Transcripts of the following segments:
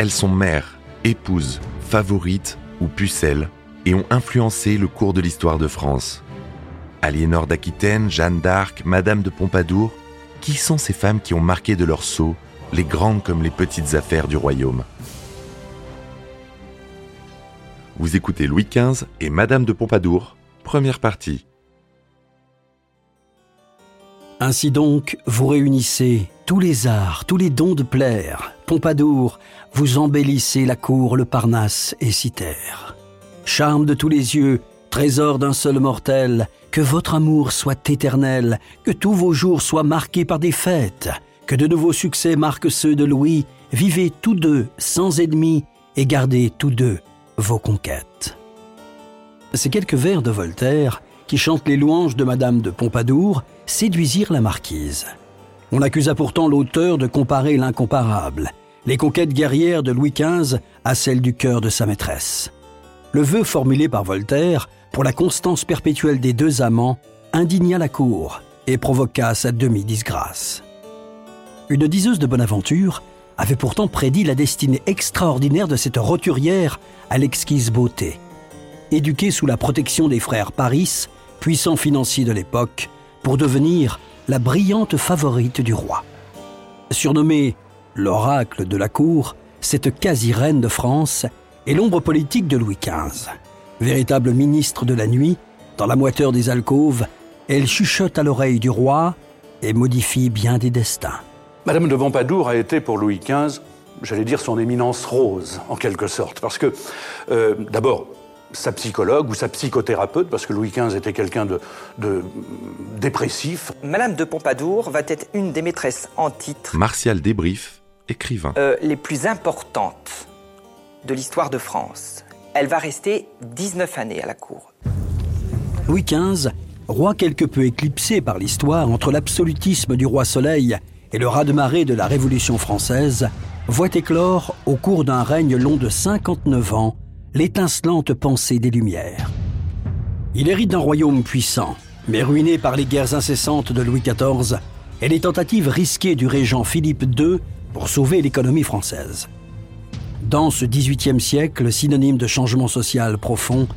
elles sont mères, épouses, favorites ou pucelles et ont influencé le cours de l'histoire de France. Aliénor d'Aquitaine, Jeanne d'Arc, Madame de Pompadour, qui sont ces femmes qui ont marqué de leur sceau les grandes comme les petites affaires du royaume? Vous écoutez Louis XV et Madame de Pompadour, première partie. Ainsi donc, vous réunissez tous les arts, tous les dons de plaire. Pompadour, vous embellissez la cour, le Parnasse et Citer. Charme de tous les yeux, trésor d'un seul mortel, que votre amour soit éternel, que tous vos jours soient marqués par des fêtes, que de nouveaux succès marquent ceux de Louis, vivez tous deux sans ennemis et gardez tous deux vos conquêtes. Ces quelques vers de Voltaire, qui chantent les louanges de Madame de Pompadour, séduisirent la marquise. On accusa pourtant l'auteur de comparer l'incomparable, les conquêtes guerrières de Louis XV à celles du cœur de sa maîtresse. Le vœu formulé par Voltaire pour la constance perpétuelle des deux amants indigna la cour et provoqua sa demi-disgrâce. Une diseuse de bonne aventure avait pourtant prédit la destinée extraordinaire de cette roturière à l'exquise beauté. Éduquée sous la protection des frères Paris, puissants financiers de l'époque, pour devenir la brillante favorite du roi. Surnommée l'oracle de la cour, cette quasi-reine de France est l'ombre politique de Louis XV. Véritable ministre de la nuit, dans la moiteur des alcôves, elle chuchote à l'oreille du roi et modifie bien des destins. Madame de Pompadour a été pour Louis XV, j'allais dire son éminence rose, en quelque sorte. Parce que, euh, d'abord, sa psychologue ou sa psychothérapeute, parce que Louis XV était quelqu'un de, dépressif. Madame de Pompadour va être une des maîtresses en titre. Martial Débrief, écrivain. Euh, les plus importantes de l'histoire de France. Elle va rester 19 années à la cour. Louis XV, roi quelque peu éclipsé par l'histoire entre l'absolutisme du roi Soleil et le raz-de-marée de la Révolution française, voit éclore, au cours d'un règne long de 59 ans, l'étincelante pensée des Lumières. Il hérite d'un royaume puissant, mais ruiné par les guerres incessantes de Louis XIV et les tentatives risquées du régent Philippe II pour sauver l'économie française. Dans ce XVIIIe siècle, synonyme de changement social profond,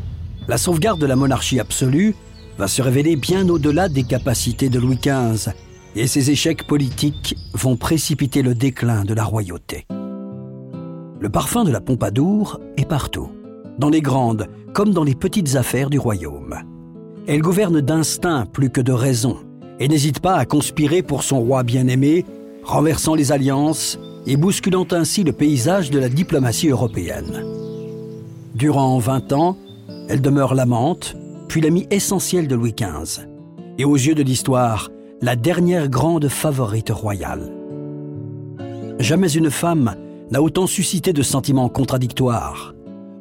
la sauvegarde de la monarchie absolue va se révéler bien au-delà des capacités de Louis XV, et ses échecs politiques vont précipiter le déclin de la royauté. Le parfum de la Pompadour est partout dans les grandes comme dans les petites affaires du royaume. Elle gouverne d'instinct plus que de raison et n'hésite pas à conspirer pour son roi bien-aimé, renversant les alliances et bousculant ainsi le paysage de la diplomatie européenne. Durant 20 ans, elle demeure l'amante, puis l'amie essentielle de Louis XV, et aux yeux de l'histoire, la dernière grande favorite royale. Jamais une femme n'a autant suscité de sentiments contradictoires,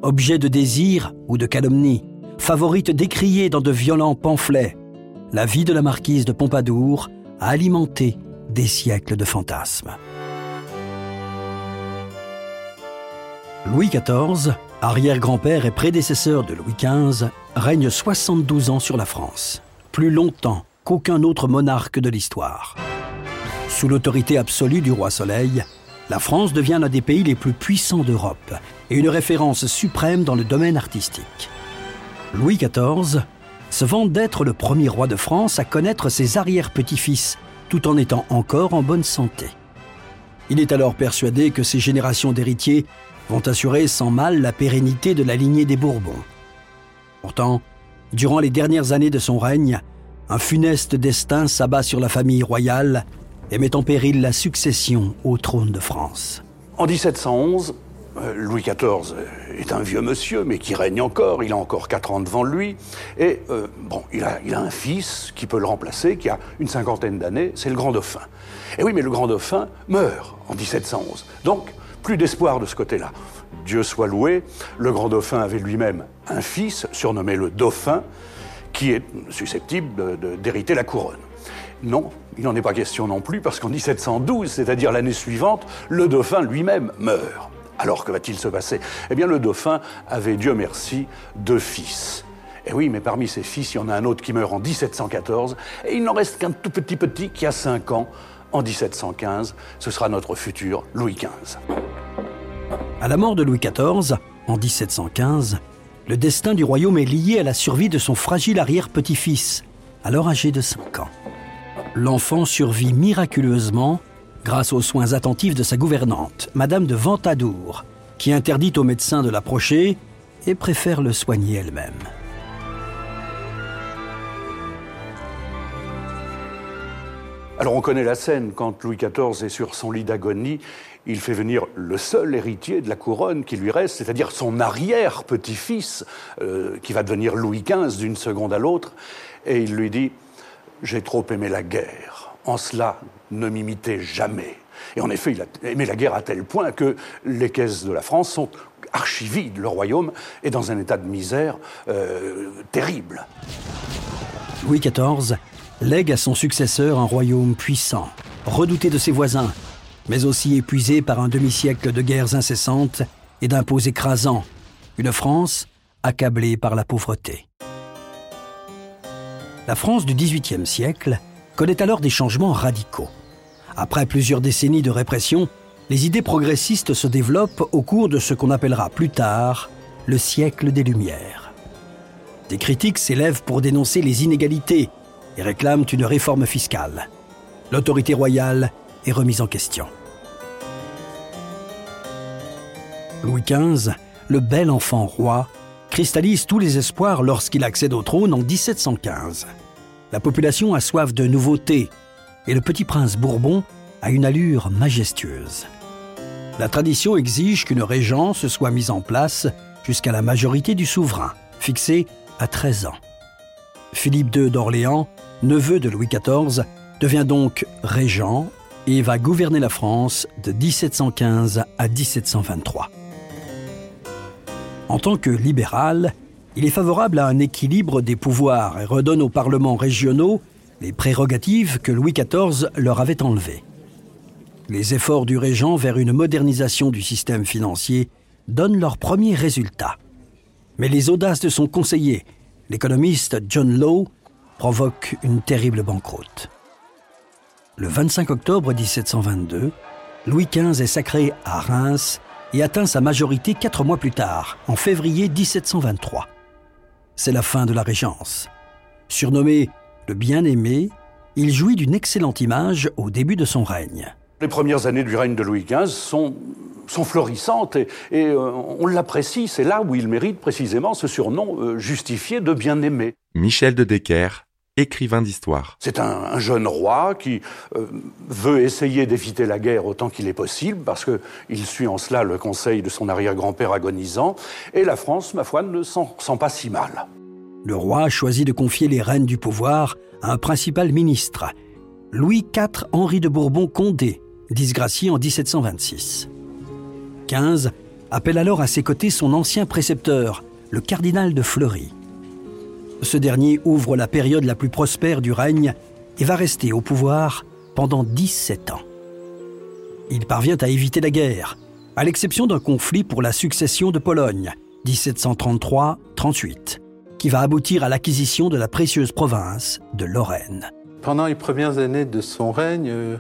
objet de désir ou de calomnie, favorite décriée dans de violents pamphlets, la vie de la marquise de Pompadour a alimenté des siècles de fantasmes. Louis XIV, arrière-grand-père et prédécesseur de Louis XV, règne 72 ans sur la France, plus longtemps qu'aucun autre monarque de l'histoire. Sous l'autorité absolue du roi Soleil, la France devient l'un des pays les plus puissants d'Europe et une référence suprême dans le domaine artistique. Louis XIV se vante d'être le premier roi de France à connaître ses arrière-petits-fils, tout en étant encore en bonne santé. Il est alors persuadé que ces générations d'héritiers vont assurer sans mal la pérennité de la lignée des Bourbons. Pourtant, durant les dernières années de son règne, un funeste destin s'abat sur la famille royale et met en péril la succession au trône de France. En 1711, euh, Louis XIV est un vieux monsieur, mais qui règne encore. Il a encore quatre ans devant lui. Et euh, bon, a, il a, un fils qui peut le remplacer, qui a une cinquantaine d'années. C'est le grand dauphin. Et oui, mais le grand dauphin meurt en 1711. Donc, plus d'espoir de ce côté-là. Dieu soit loué, le grand dauphin avait lui-même un fils, surnommé le dauphin, qui est susceptible d'hériter la couronne. Non, il n'en est pas question non plus, parce qu'en 1712, c'est-à-dire l'année suivante, le dauphin lui-même meurt. Alors que va-t-il se passer? Eh bien, le dauphin avait, Dieu merci, deux fils. Et oui, mais parmi ses fils, il y en a un autre qui meurt en 1714, et il n'en reste qu'un tout petit petit qui a 5 ans en 1715. Ce sera notre futur Louis XV. À la mort de Louis XIV, en 1715, le destin du royaume est lié à la survie de son fragile arrière-petit-fils, alors âgé de 5 ans. L'enfant survit miraculeusement grâce aux soins attentifs de sa gouvernante, Madame de Ventadour, qui interdit aux médecins de l'approcher et préfère le soigner elle-même. Alors on connaît la scène, quand Louis XIV est sur son lit d'agonie, il fait venir le seul héritier de la couronne qui lui reste, c'est-à-dire son arrière-petit-fils, euh, qui va devenir Louis XV d'une seconde à l'autre, et il lui dit, j'ai trop aimé la guerre, en cela ne m'imitez jamais. Et en effet, il a aimé la guerre à tel point que les caisses de la France sont archivides, le royaume est dans un état de misère euh, terrible. Louis XIV lègue à son successeur un royaume puissant, redouté de ses voisins, mais aussi épuisé par un demi-siècle de guerres incessantes et d'impôts écrasants, une France accablée par la pauvreté. La France du XVIIIe siècle connaît alors des changements radicaux. Après plusieurs décennies de répression, les idées progressistes se développent au cours de ce qu'on appellera plus tard le siècle des Lumières. Des critiques s'élèvent pour dénoncer les inégalités et réclament une réforme fiscale. L'autorité royale est remise en question. Louis XV, le bel enfant roi, cristallise tous les espoirs lorsqu'il accède au trône en 1715. La population a soif de nouveautés et le petit prince Bourbon a une allure majestueuse. La tradition exige qu'une régence soit mise en place jusqu'à la majorité du souverain, fixée à 13 ans. Philippe II d'Orléans, neveu de Louis XIV, devient donc régent et va gouverner la France de 1715 à 1723. En tant que libéral, il est favorable à un équilibre des pouvoirs et redonne aux parlements régionaux les prérogatives que Louis XIV leur avait enlevées. Les efforts du régent vers une modernisation du système financier donnent leurs premiers résultats. Mais les audaces de son conseiller, l'économiste John Law, provoquent une terrible banqueroute. Le 25 octobre 1722, Louis XV est sacré à Reims et atteint sa majorité quatre mois plus tard, en février 1723. C'est la fin de la Régence. Surnommé le bien-aimé, il jouit d'une excellente image au début de son règne. Les premières années du règne de Louis XV sont, sont florissantes et, euh, on l'apprécie. C'est là où il mérite précisément ce surnom euh, justifié de bien-aimé. Michel de Decker, écrivain d'histoire. C'est un, jeune roi qui euh, veut essayer d'éviter la guerre autant qu'il est possible, parce qu'il suit en cela le conseil de son arrière-grand-père agonisant, et la France, ma foi, ne s'en sent pas si mal. Le roi choisit de confier les rênes du pouvoir à un principal ministre, Louis IV Henri de Bourbon-Condé, disgracié en 1726. 15 appelle alors à ses côtés son ancien précepteur, le cardinal de Fleury. Ce dernier ouvre la période la plus prospère du règne et va rester au pouvoir pendant 17 ans. Il parvient à éviter la guerre, à l'exception d'un conflit pour la succession de Pologne, 1733-38, qui va aboutir à l'acquisition de la précieuse province de Lorraine. Pendant les premières années de son règne, euh,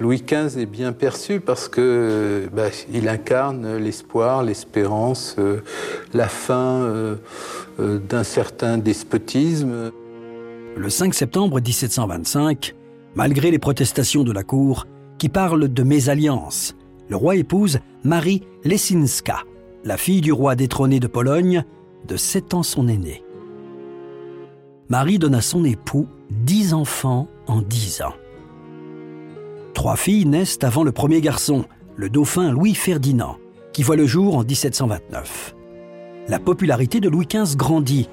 Louis XV est bien perçu parce que bah, il incarne l'espoir, l'espérance, euh, la fin euh, d'un certain despotisme. Le 5 septembre 1725, malgré les protestations de la cour qui parlent de mésalliance, le roi épouse Marie Lesinska, la fille du roi détrôné de Pologne, de 7 ans son aîné. Marie donne à son époux dix enfants en dix ans. Trois filles naissent avant le premier garçon, le dauphin Louis-Ferdinand, qui voit le jour en 1729. La popularité de Louis XV grandit.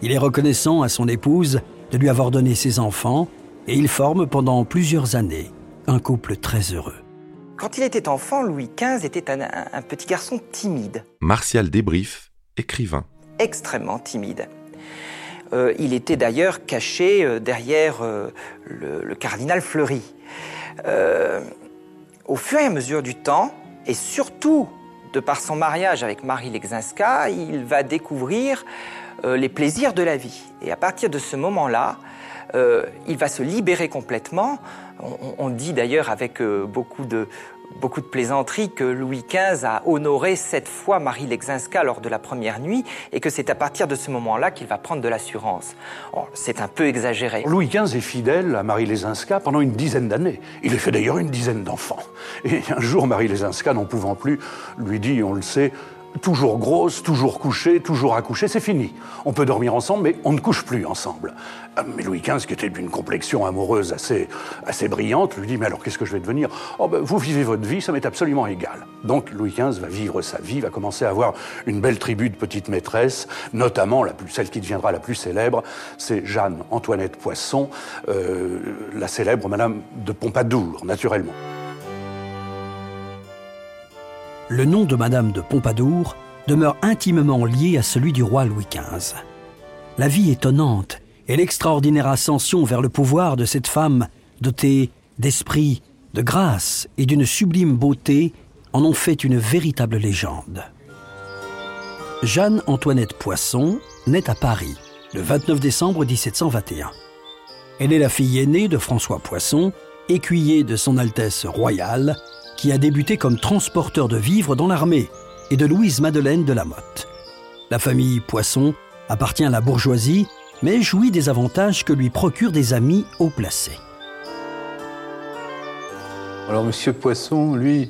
Il est reconnaissant à son épouse de lui avoir donné ses enfants et ils forment pendant plusieurs années un couple très heureux. Quand il était enfant, Louis XV était un, un petit garçon timide. Martial Débrief, écrivain. Extrêmement timide. Euh, il était d'ailleurs caché euh, derrière euh, le, cardinal Fleury. Au fur et à mesure du temps, et surtout de par son mariage avec Marie Lexinska, il va découvrir les plaisirs de la vie. Et à partir de ce moment-là, il va se libérer complètement. On, dit d'ailleurs avec beaucoup de, beaucoup de plaisanteries que Louis XV a honoré sept fois Marie Lexinska lors de la première nuit et que c'est à partir de ce moment-là qu'il va prendre de l'assurance. Oh, c'est un peu exagéré. Louis XV est fidèle à Marie Lexinska pendant une dizaine d'années. Il a fait d'ailleurs une dizaine d'enfants. Et un jour, Marie Lexinska, n'en pouvant plus, lui dit, on le sait, toujours grosse, toujours couchée, toujours accouchée, c'est fini. On peut dormir ensemble, mais on ne couche plus ensemble. Euh, mais Louis XV, qui était d'une complexion amoureuse assez, assez brillante, lui dit Mais alors qu'est-ce que je vais devenir? Oh ben, vous vivez votre vie, ça m'est absolument égal. Donc Louis XV va vivre sa vie, va commencer à avoir une belle tribu de petites maîtresses, notamment la plus, celle qui deviendra la plus célèbre, c'est Jeanne Antoinette Poisson, euh, la célèbre Madame de Pompadour, naturellement. Le nom de Madame de Pompadour demeure intimement lié à celui du roi Louis XV. La vie étonnante et l'extraordinaire ascension vers le pouvoir de cette femme dotée d'esprit, de grâce et d'une sublime beauté en ont fait une véritable légende. Jeanne-Antoinette Poisson naît à Paris le 29 décembre 1721. Elle est la fille aînée de François Poisson, écuyer de son Altesse royale, qui a débuté comme transporteur de vivres dans l'armée, et de Louise Madeleine de la Motte. La famille Poisson appartient à la bourgeoisie, mais jouit des avantages que lui procurent des amis haut placés. Alors, M. Poisson, lui,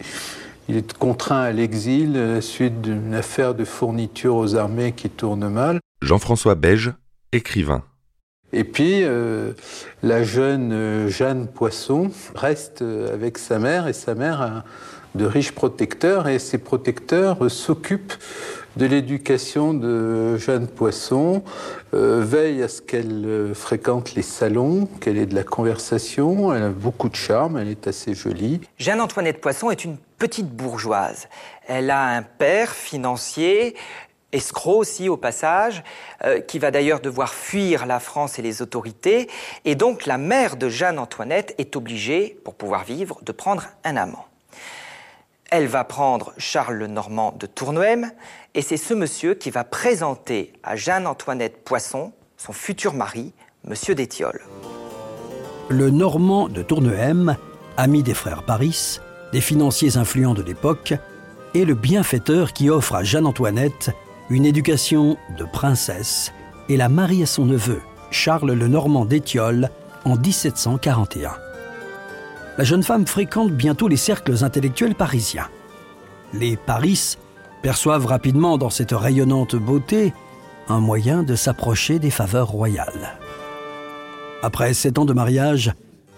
il est contraint à l'exil à la suite d'une affaire de fourniture aux armées qui tourne mal. Jean-François Beige, écrivain. Et puis, euh, la jeune euh, Jeanne Poisson reste euh, avec sa mère et sa mère a de riches protecteurs et ces protecteurs s'occupent de l'éducation de Jeanne Poisson, veillent à ce qu'elle fréquente les salons, qu'elle ait de la conversation, elle a beaucoup de charme, elle est assez jolie. Jeanne-Antoinette Poisson est une petite bourgeoise. Elle a un père financier, escroc aussi au passage, euh, qui va d'ailleurs devoir fuir la France et les autorités. Et donc la mère de Jeanne-Antoinette est obligée, pour pouvoir vivre, de prendre un amant. Elle va prendre Charles le Normand de Tournoem, et c'est ce monsieur qui va présenter à Jeanne-Antoinette Poisson son futur mari, monsieur d'Étiole. Le Normand de Tournehem, ami des frères Paris, des financiers influents de l'époque, est le bienfaiteur qui offre à Jeanne-Antoinette une éducation de princesse et la marie à son neveu, Charles le Normand d'Étiole, en 1741. La jeune femme fréquente bientôt les cercles intellectuels parisiens. Les Paris perçoivent rapidement dans cette rayonnante beauté un moyen de s'approcher des faveurs royales. Après sept ans de mariage,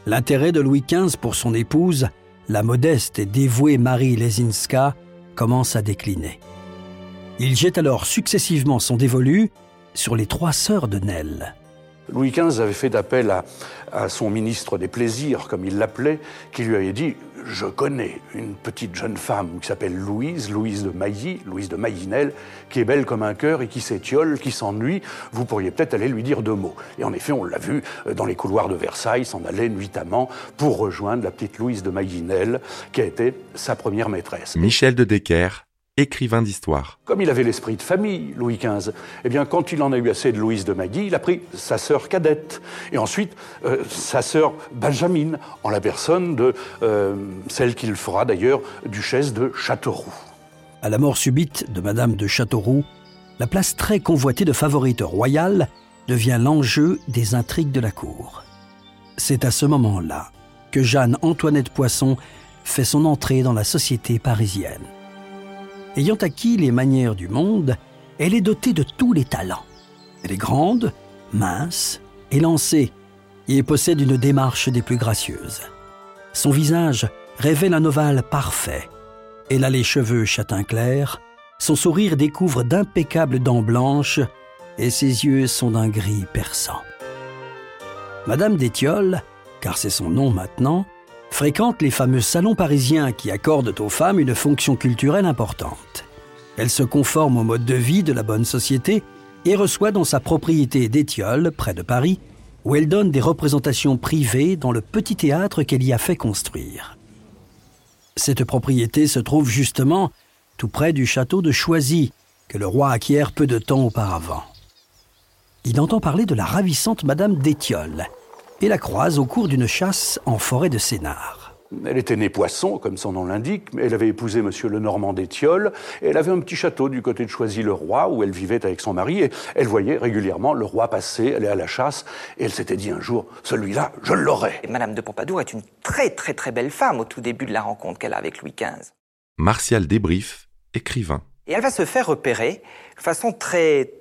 l'intérêt de Louis XV pour son épouse, la modeste et dévouée Marie Lesinska, commence à décliner. Il jette alors successivement son dévolu sur les trois sœurs de Nel. Louis XV avait fait d'appel à, son ministre des Plaisirs, comme il l'appelait, qui lui avait dit Je connais une petite jeune femme qui s'appelle Louise, Louise de Mailly, Louise de Maillinel, qui est belle comme un cœur et qui s'étiole, qui s'ennuie. Vous pourriez peut-être aller lui dire deux mots. Et en effet, on l'a vu euh, dans les couloirs de Versailles s'en aller nuitamment pour rejoindre la petite Louise de Maillinel, qui a été sa première maîtresse. Michel de Decker, écrivain d'histoire. Comme il avait l'esprit de famille, Louis XV, eh bien, quand il en a eu assez de Louise de Magui, il a pris sa sœur cadette, et ensuite euh, sa sœur Benjamine, en la personne de euh, celle qu'il fera d'ailleurs duchesse de Châteauroux. À la mort subite de Madame de Châteauroux, la place très convoitée de favorite royale devient l'enjeu des intrigues de la cour. C'est à ce moment-là que Jeanne-Antoinette Poisson fait son entrée dans la société parisienne. Ayant acquis les manières du monde, elle est dotée de tous les talents. Elle est grande, mince, élancée, et possède une démarche des plus gracieuses. Son visage révèle un ovale parfait. Elle a les cheveux châtain clair, son sourire découvre d'impeccables dents blanches, et ses yeux sont d'un gris perçant. Madame d'Étiole, car c'est son nom maintenant, fréquente les fameux salons parisiens qui accordent aux femmes une fonction culturelle importante. Elle se conforme au mode de vie de la bonne société et reçoit dans sa propriété d'Étiole, près de Paris, où elle donne des représentations privées dans le petit théâtre qu'elle y a fait construire. Cette propriété se trouve justement tout près du château de Choisy, que le roi acquiert peu de temps auparavant. Il entend parler de la ravissante Madame d'Étiole, et la croise au cours d'une chasse en forêt de Sénart. Elle était née Poisson, comme son nom l'indique, mais elle avait épousé Monsieur le Normand d'Étiole, et elle avait un petit château du côté de Choisy-le-Roi, où elle vivait avec son mari, et elle voyait régulièrement le roi passer, aller à la chasse, et elle s'était dit un jour, celui-là, je l'aurai. Madame de Pompadour est une très très très belle femme au tout début de la rencontre qu'elle a avec Louis XV. Martial Débrief, écrivain. Et elle va se faire repérer de façon très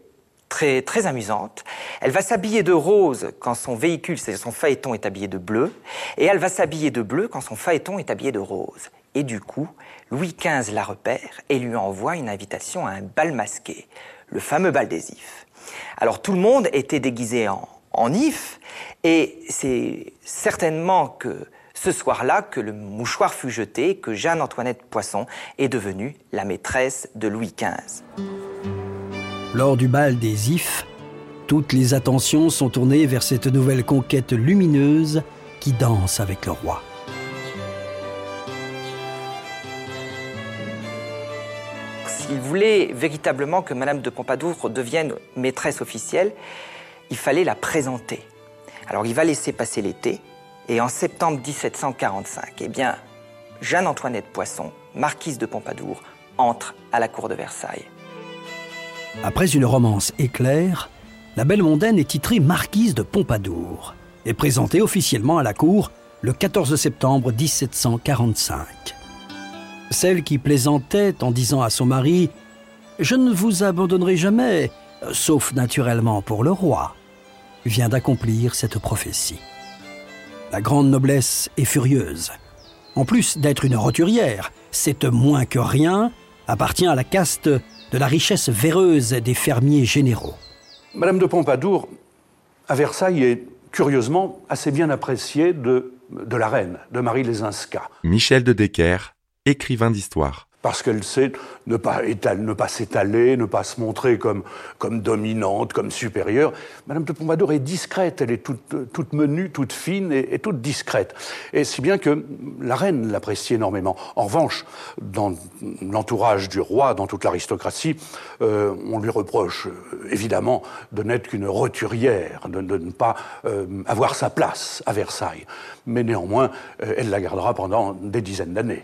très, amusante. Elle va s'habiller de rose quand son véhicule, c'est-à-dire son phaéton, est habillé de bleu, et elle va s'habiller de bleu quand son phaéton est habillé de rose. Et du coup, Louis XV la repère et lui envoie une invitation à un bal masqué, le fameux bal des ifs. Alors tout le monde était déguisé en, en if, et c'est certainement que ce soir-là que le mouchoir fut jeté, que Jeanne-Antoinette Poisson est devenue la maîtresse de Louis XV. Lors du bal des Ifs, toutes les attentions sont tournées vers cette nouvelle conquête lumineuse qui danse avec le roi. S'il voulait véritablement que Madame de Pompadour devienne maîtresse officielle, il fallait la présenter. Alors il va laisser passer l'été, et en septembre 1745, eh bien, Jeanne-Antoinette Poisson, marquise de Pompadour, entre à la cour de Versailles. Après une romance éclair, la belle mondaine est titrée marquise de Pompadour et présentée officiellement à la cour le 14 septembre 1745. Celle qui plaisantait en disant à son mari Je ne vous abandonnerai jamais, sauf naturellement pour le roi, vient d'accomplir cette prophétie. La grande noblesse est furieuse. En plus d'être une roturière, cette moins que rien appartient à la caste de la richesse véreuse des fermiers généraux. Madame de Pompadour, à Versailles, est curieusement assez bien appréciée de, de la reine, de Marie Lesinska. Michel de Decker, écrivain d'histoire parce qu'elle sait ne pas, ne pas s'étaler, ne pas se montrer comme, comme dominante, comme supérieure. Madame de Pompadour est discrète, elle est toute, toute menue, toute fine et, toute discrète. Et si bien que la reine l'apprécie énormément. En revanche, dans l'entourage du roi, dans toute l'aristocratie, euh, on lui reproche euh, évidemment de n'être qu'une roturière, de, ne pas euh, avoir sa place à Versailles. Mais néanmoins, elle la gardera pendant des dizaines d'années.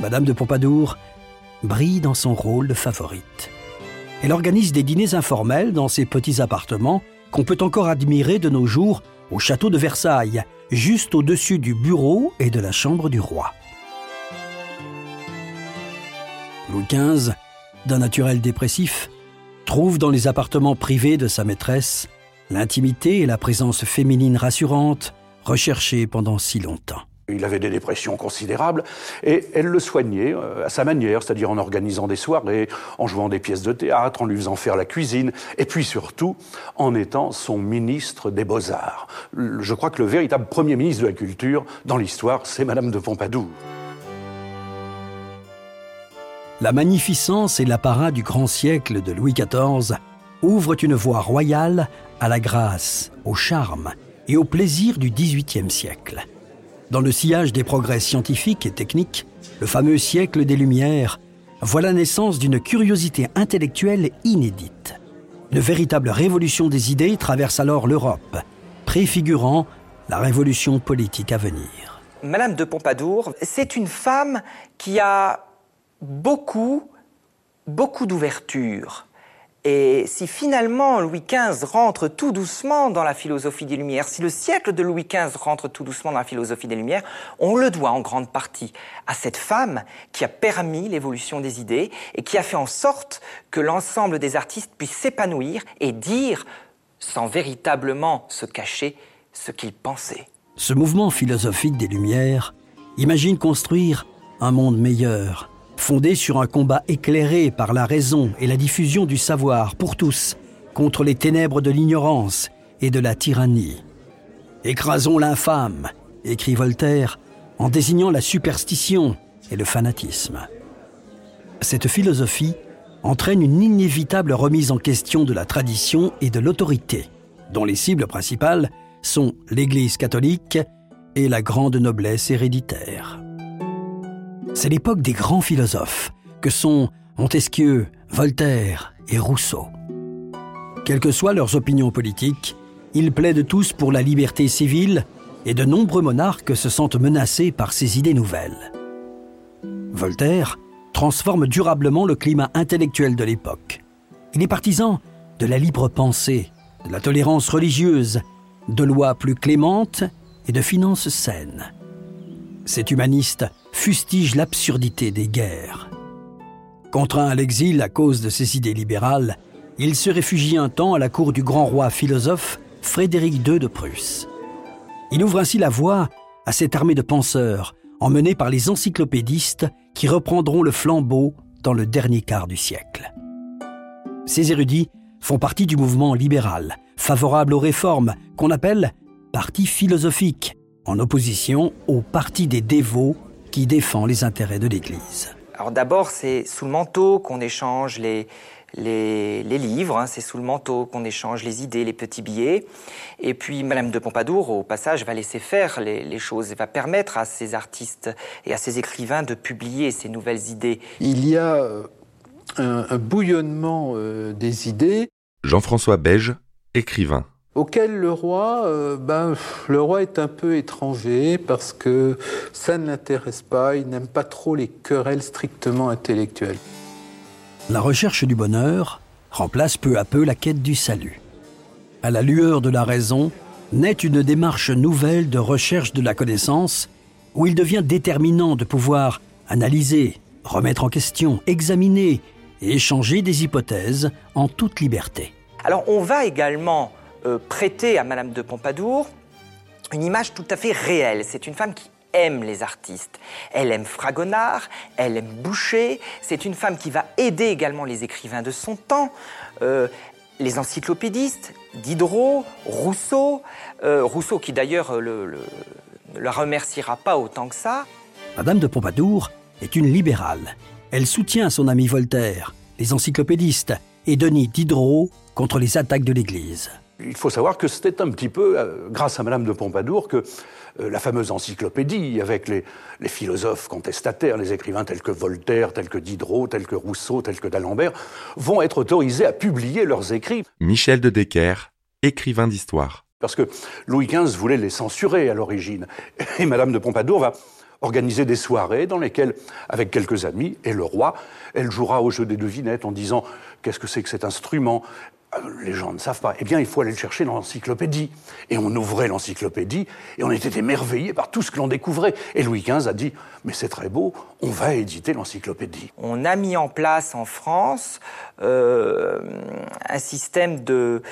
Madame de Pompadour brille dans son rôle de favorite. Elle organise des dîners informels dans ses petits appartements qu'on peut encore admirer de nos jours au château de Versailles, juste au-dessus du bureau et de la chambre du roi. Louis XV, d'un naturel dépressif, trouve dans les appartements privés de sa maîtresse l'intimité et la présence féminine rassurante recherchées pendant si longtemps. Il avait des dépressions considérables et elle le soignait euh, à sa manière, c'est-à-dire en organisant des soirées, en jouant des pièces de théâtre, en lui faisant faire la cuisine et puis surtout en étant son ministre des Beaux-Arts. Je crois que le véritable premier ministre de la Culture dans l'histoire, c'est Madame de Pompadour. La magnificence et l'apparat du grand siècle de Louis XIV ouvrent une voie royale à la grâce, au charme et au plaisir du XVIIIe siècle. Dans le sillage des progrès scientifiques et techniques, le fameux siècle des Lumières voit la naissance d'une curiosité intellectuelle inédite. Une véritable révolution des idées traverse alors l'Europe, préfigurant la révolution politique à venir. Madame de Pompadour, c'est une femme qui a beaucoup, beaucoup d'ouverture. Et si finalement Louis XV rentre tout doucement dans la philosophie des Lumières, si le siècle de Louis XV rentre tout doucement dans la philosophie des Lumières, on le doit en grande partie à cette femme qui a permis l'évolution des idées et qui a fait en sorte que l'ensemble des artistes puissent s'épanouir et dire, sans véritablement se cacher, ce qu'ils pensaient. Ce mouvement philosophique des Lumières imagine construire un monde meilleur, fondé sur un combat éclairé par la raison et la diffusion du savoir pour tous, contre les ténèbres de l'ignorance et de la tyrannie. Écrasons l'infâme, écrit Voltaire, en désignant la superstition et le fanatisme. Cette philosophie entraîne une inévitable remise en question de la tradition et de l'autorité, dont les cibles principales sont l'Église catholique et la grande noblesse héréditaire. C'est l'époque des grands philosophes, que sont Montesquieu, Voltaire et Rousseau. Quelles que soient leurs opinions politiques, ils plaident tous pour la liberté civile et de nombreux monarques se sentent menacés par ces idées nouvelles. Voltaire transforme durablement le climat intellectuel de l'époque. Il est partisan de la libre pensée, de la tolérance religieuse, de lois plus clémentes et de finances saines. Cet humaniste fustige l'absurdité des guerres. Contraint à l'exil à cause de ses idées libérales, il se réfugie un temps à la cour du grand roi philosophe Frédéric II de Prusse. Il ouvre ainsi la voie à cette armée de penseurs, emmenée par les encyclopédistes qui reprendront le flambeau dans le dernier quart du siècle. Ces érudits font partie du mouvement libéral, favorable aux réformes, qu'on appelle parti philosophique, en opposition au parti des dévots qui défend les intérêts de l'Église. Alors d'abord, c'est sous le manteau qu'on échange les, les, livres, hein, c'est sous le manteau qu'on échange les idées, les petits billets. Et puis Madame de Pompadour, au passage, va laisser faire les, choses et va permettre à ces artistes et à ces écrivains de publier ces nouvelles idées. Il y a euh, un, bouillonnement euh, des idées. Jean-François Beige, écrivain auquel le roi, euh, ben, le roi est un peu étranger parce que ça ne l'intéresse pas, il n'aime pas trop les querelles strictement intellectuelles la recherche du bonheur remplace peu à peu la quête du salut. À la lueur de la raison, naît une démarche nouvelle de recherche de la connaissance où il devient déterminant de pouvoir analyser, remettre en question, examiner et échanger des hypothèses en toute liberté. Alors on va également euh, prêter à Madame de Pompadour une image tout à fait réelle. C'est une femme qui aime les artistes. Elle aime Fragonard, elle aime Boucher. C'est une femme qui va aider également les écrivains de son temps, euh, les encyclopédistes, Diderot, Rousseau. Euh, Rousseau qui d'ailleurs ne la remerciera pas autant que ça. Madame de Pompadour est une libérale. Elle soutient son ami Voltaire, les encyclopédistes et Denis Diderot contre les attaques de l'Église. Il faut savoir que c'était un petit peu euh, grâce à Madame de Pompadour que euh, la fameuse encyclopédie, avec les, philosophes contestataires, les écrivains tels que Voltaire, tels que Diderot, tels que Rousseau, tels que d'Alembert, vont être autorisés à publier leurs écrits. Michel de Decker, écrivain d'histoire. Parce que Louis XV voulait les censurer à l'origine. Et Madame de Pompadour va organiser des soirées dans lesquelles, avec quelques amis et le roi, elle jouera au jeu des devinettes en disant qu'est-ce que c'est que cet instrument? Les gens ne savent pas. Eh bien, il faut aller le chercher dans l'encyclopédie. Et on ouvrait l'encyclopédie et on était émerveillé par tout ce que l'on découvrait. Et Louis XV a dit Mais c'est très beau, on va éditer l'encyclopédie. On a mis en place en France euh, un système de,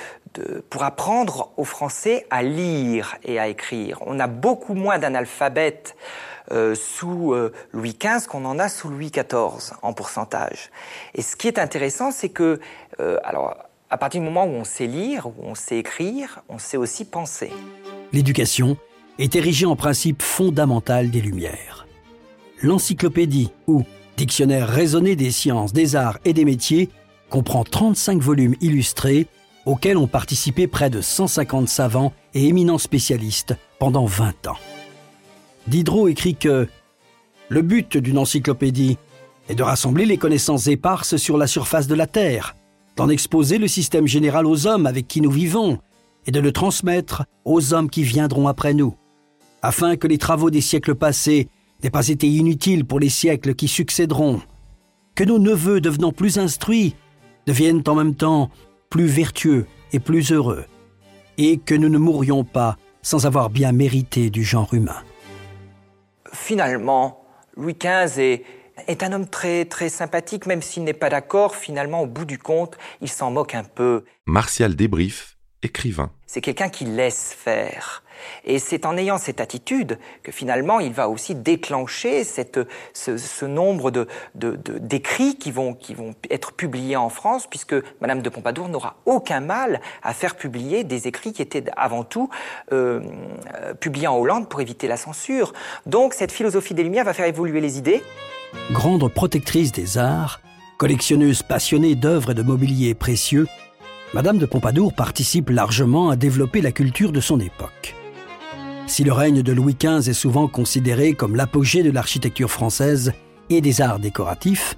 pour apprendre aux Français à lire et à écrire. On a beaucoup moins d'analphabètes. Euh, sous Louis XV qu'on en a sous Louis XIV en pourcentage. Et ce qui est intéressant, c'est que, alors à partir du moment où on sait lire, où on sait écrire, on sait aussi penser. L'éducation est érigée en principe fondamental des Lumières. L'encyclopédie ou dictionnaire raisonné des sciences, des arts et des métiers comprend 35 volumes illustrés auxquels ont participé près de 150 savants et éminents spécialistes pendant 20 ans. Diderot écrit que le but d'une encyclopédie est de rassembler les connaissances éparses sur la surface de la Terre d'en exposer le système général aux hommes avec qui nous vivons et de le transmettre aux hommes qui viendront après nous, afin que les travaux des siècles passés n'aient pas été inutiles pour les siècles qui succéderont, que nos neveux devenant plus instruits deviennent en même temps plus vertueux et plus heureux, et que nous ne mourions pas sans avoir bien mérité du genre humain. Finalement, Louis XV est est un homme très très sympathique, même s'il n'est pas d'accord, finalement, au bout du compte, il s'en moque un peu. Martial Débrief, écrivain. C'est quelqu'un qui laisse faire. Et c'est en ayant cette attitude que finalement il va aussi déclencher cette, ce, nombre de, d'écrits qui, vont, qui vont être publiés en France, puisque Madame de Pompadour n'aura aucun mal à faire publier des écrits qui étaient avant tout euh, euh, publiés en Hollande pour éviter la censure. Donc cette philosophie des Lumières va faire évoluer les idées. Grande protectrice des arts, collectionneuse passionnée d'œuvres et de mobilier précieux, Madame de Pompadour participe largement à développer la culture de son époque. Si le règne de Louis XV est souvent considéré comme l'apogée de l'architecture française et des arts décoratifs,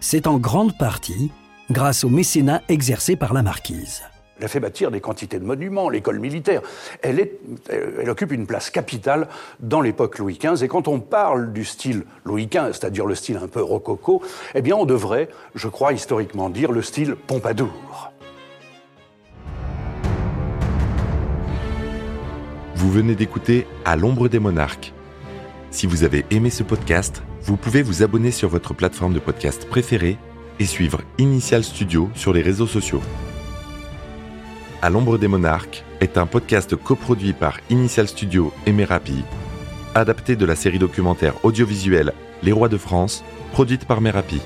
c'est en grande partie grâce au mécénat exercé par la marquise. Elle a fait bâtir des quantités de monuments, l'école militaire. Elle, occupe une place capitale dans l'époque Louis XV. Et quand on parle du style Louis XV, c'est-à-dire le style un peu rococo, eh bien on devrait, je crois historiquement dire, le style Pompadour. Vous venez d'écouter À l'ombre des monarques. Si vous avez aimé ce podcast, vous pouvez vous abonner sur votre plateforme de podcast préférée et suivre Initial Studio sur les réseaux sociaux. À l'ombre des monarques est un podcast coproduit par Initial Studio et Merapi, adapté de la série documentaire audiovisuelle Les Rois de France, produite par Merapi.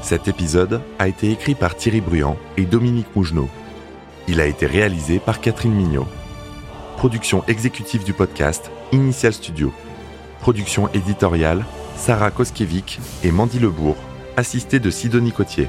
Cet épisode a été écrit par Thierry Bruand et Dominique Mougenot. Il a été réalisé par Catherine Mignot. Production exécutive du podcast Initial Studio. Production éditoriale Sarah Koskiewicz et Mandy Lebourg assisté de Sidonie Cotier.